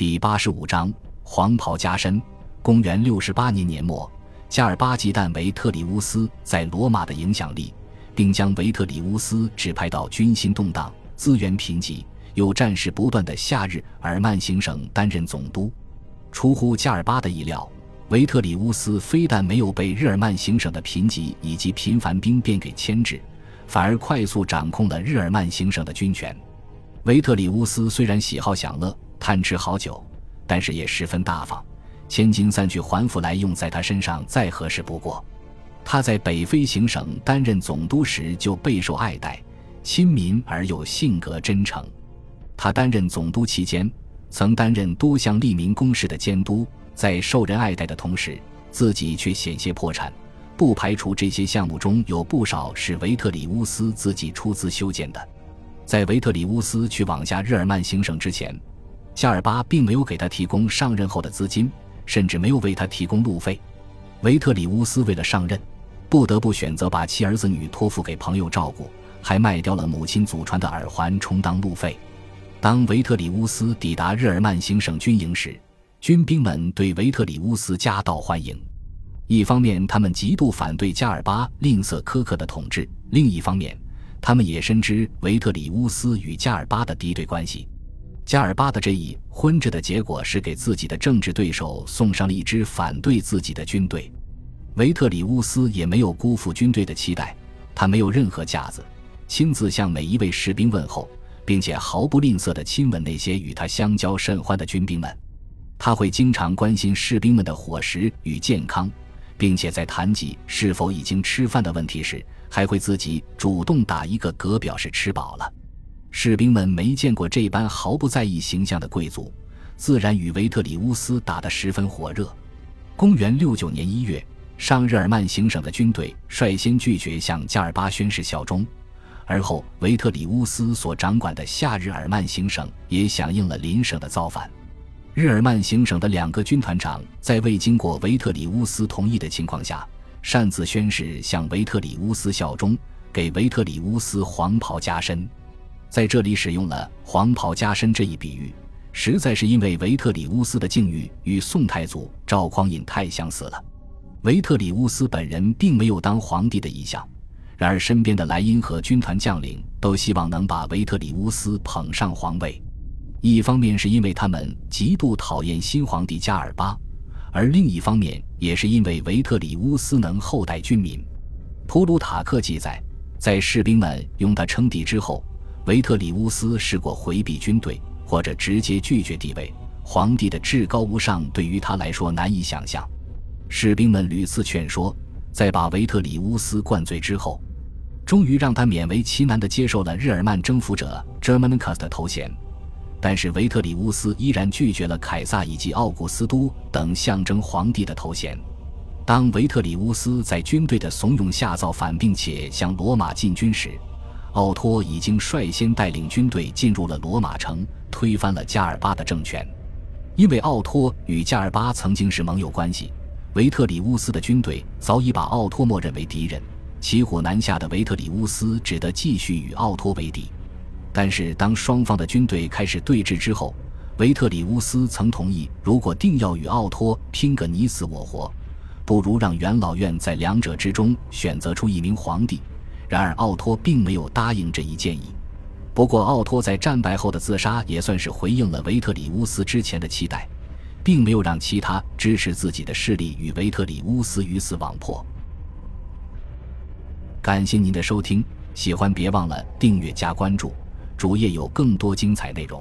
第八十五章黄袍加身。公元六十八年年末，加尔巴忌惮维特里乌斯在罗马的影响力，并将维特里乌斯指派到军心动荡、资源贫瘠有战事不断的夏日耳曼行省担任总督。出乎加尔巴的意料，维特里乌斯非但没有被日耳曼行省的贫瘠以及频繁兵变给牵制，反而快速掌控了日耳曼行省的军权。维特里乌斯虽然喜好享乐、贪吃好酒，但是也十分大方，千金散去还复来用在他身上再合适不过。他在北非行省担任总督时就备受爱戴，亲民而又性格真诚。他担任总督期间，曾担任多项利民公事的监督，在受人爱戴的同时，自己却险些破产。不排除这些项目中有不少是维特里乌斯自己出资修建的。在维特里乌斯去往下日耳曼行省之前，加尔巴并没有给他提供上任后的资金，甚至没有为他提供路费。维特里乌斯为了上任，不得不选择把妻儿子女托付给朋友照顾，还卖掉了母亲祖传的耳环充当路费。当维特里乌斯抵达日耳曼行省军营时，军兵们对维特里乌斯夹道欢迎。一方面，他们极度反对加尔巴吝啬苛刻的统治；另一方面，他们也深知维特里乌斯与加尔巴的敌对关系，加尔巴的这一昏着的结果是给自己的政治对手送上了一支反对自己的军队。维特里乌斯也没有辜负军队的期待，他没有任何架子，亲自向每一位士兵问候，并且毫不吝啬地亲吻那些与他相交甚欢的军兵们。他会经常关心士兵们的伙食与健康。并且在谈及是否已经吃饭的问题时，还会自己主动打一个嗝表示吃饱了。士兵们没见过这般毫不在意形象的贵族，自然与维特里乌斯打得十分火热。公元六九年一月，上日耳曼行省的军队率先拒绝向加尔巴宣誓效忠，而后维特里乌斯所掌管的夏日耳曼行省也响应了邻省的造反。日耳曼行省的两个军团长在未经过维特里乌斯同意的情况下，擅自宣誓向维特里乌斯效忠，给维特里乌斯黄袍加身。在这里使用了“黄袍加身”这一比喻，实在是因为维特里乌斯的境遇与宋太祖赵匡胤太相似了。维特里乌斯本人并没有当皇帝的意向，然而身边的莱茵和军团将领都希望能把维特里乌斯捧上皇位。一方面是因为他们极度讨厌新皇帝加尔巴，而另一方面也是因为维特里乌斯能厚待军民。普鲁塔克记载，在士兵们用他称帝之后，维特里乌斯试过回避军队或者直接拒绝地位。皇帝的至高无上对于他来说难以想象。士兵们屡次劝说，在把维特里乌斯灌醉之后，终于让他勉为其难地接受了日耳曼征服者 Germanicus 的头衔。但是维特里乌斯依然拒绝了凯撒以及奥古斯都等象征皇帝的头衔。当维特里乌斯在军队的怂恿下造反，并且向罗马进军时，奥托已经率先带领军队进入了罗马城，推翻了加尔巴的政权。因为奥托与加尔巴曾经是盟友关系，维特里乌斯的军队早已把奥托默认为敌人。骑虎难下的维特里乌斯只得继续与奥托为敌。但是，当双方的军队开始对峙之后，维特里乌斯曾同意，如果定要与奥托拼个你死我活，不如让元老院在两者之中选择出一名皇帝。然而，奥托并没有答应这一建议。不过，奥托在战败后的自杀也算是回应了维特里乌斯之前的期待，并没有让其他支持自己的势力与维特里乌斯鱼死网破。感谢您的收听，喜欢别忘了订阅加关注。主页有更多精彩内容。